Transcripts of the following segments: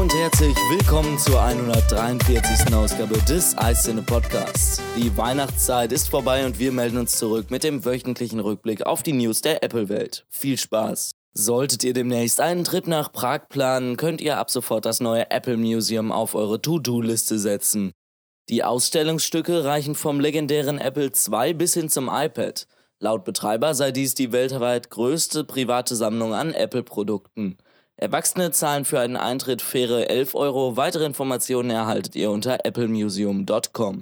Willkommen zur 143. Ausgabe des Eiszene Podcasts. Die Weihnachtszeit ist vorbei und wir melden uns zurück mit dem wöchentlichen Rückblick auf die News der Apple-Welt. Viel Spaß! Solltet ihr demnächst einen Trip nach Prag planen, könnt ihr ab sofort das neue Apple Museum auf eure To-Do-Liste setzen. Die Ausstellungsstücke reichen vom legendären Apple II bis hin zum iPad. Laut Betreiber sei dies die weltweit größte private Sammlung an Apple-Produkten. Erwachsene zahlen für einen Eintritt faire 11 Euro. Weitere Informationen erhaltet ihr unter applemuseum.com.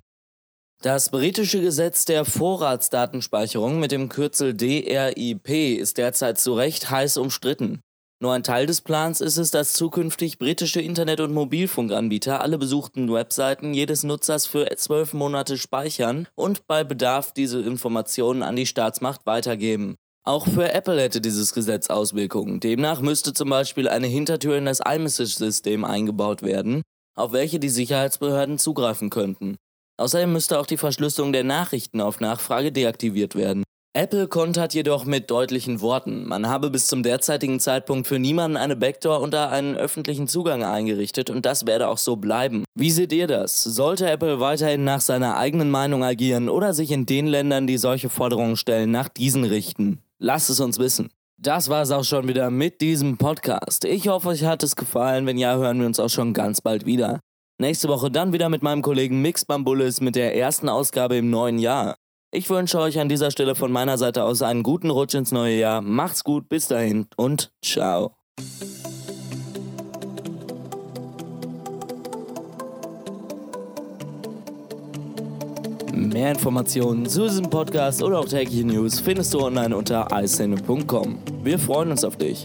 Das britische Gesetz der Vorratsdatenspeicherung mit dem Kürzel DRIP ist derzeit zu Recht heiß umstritten. Nur ein Teil des Plans ist es, dass zukünftig britische Internet- und Mobilfunkanbieter alle besuchten Webseiten jedes Nutzers für zwölf Monate speichern und bei Bedarf diese Informationen an die Staatsmacht weitergeben. Auch für Apple hätte dieses Gesetz Auswirkungen. Demnach müsste zum Beispiel eine Hintertür in das iMessage-System eingebaut werden, auf welche die Sicherheitsbehörden zugreifen könnten. Außerdem müsste auch die Verschlüsselung der Nachrichten auf Nachfrage deaktiviert werden. Apple kontert jedoch mit deutlichen Worten, man habe bis zum derzeitigen Zeitpunkt für niemanden eine Backdoor unter einen öffentlichen Zugang eingerichtet und das werde auch so bleiben. Wie seht ihr das? Sollte Apple weiterhin nach seiner eigenen Meinung agieren oder sich in den Ländern, die solche Forderungen stellen, nach diesen richten? Lasst es uns wissen. Das war es auch schon wieder mit diesem Podcast. Ich hoffe, euch hat es gefallen. Wenn ja, hören wir uns auch schon ganz bald wieder. Nächste Woche dann wieder mit meinem Kollegen Mix Bambulis mit der ersten Ausgabe im neuen Jahr. Ich wünsche euch an dieser Stelle von meiner Seite aus einen guten Rutsch ins neue Jahr. Macht's gut, bis dahin und ciao. Mehr Informationen zu diesem Podcast oder auch tägliche News findest du online unter icene.com. Wir freuen uns auf dich.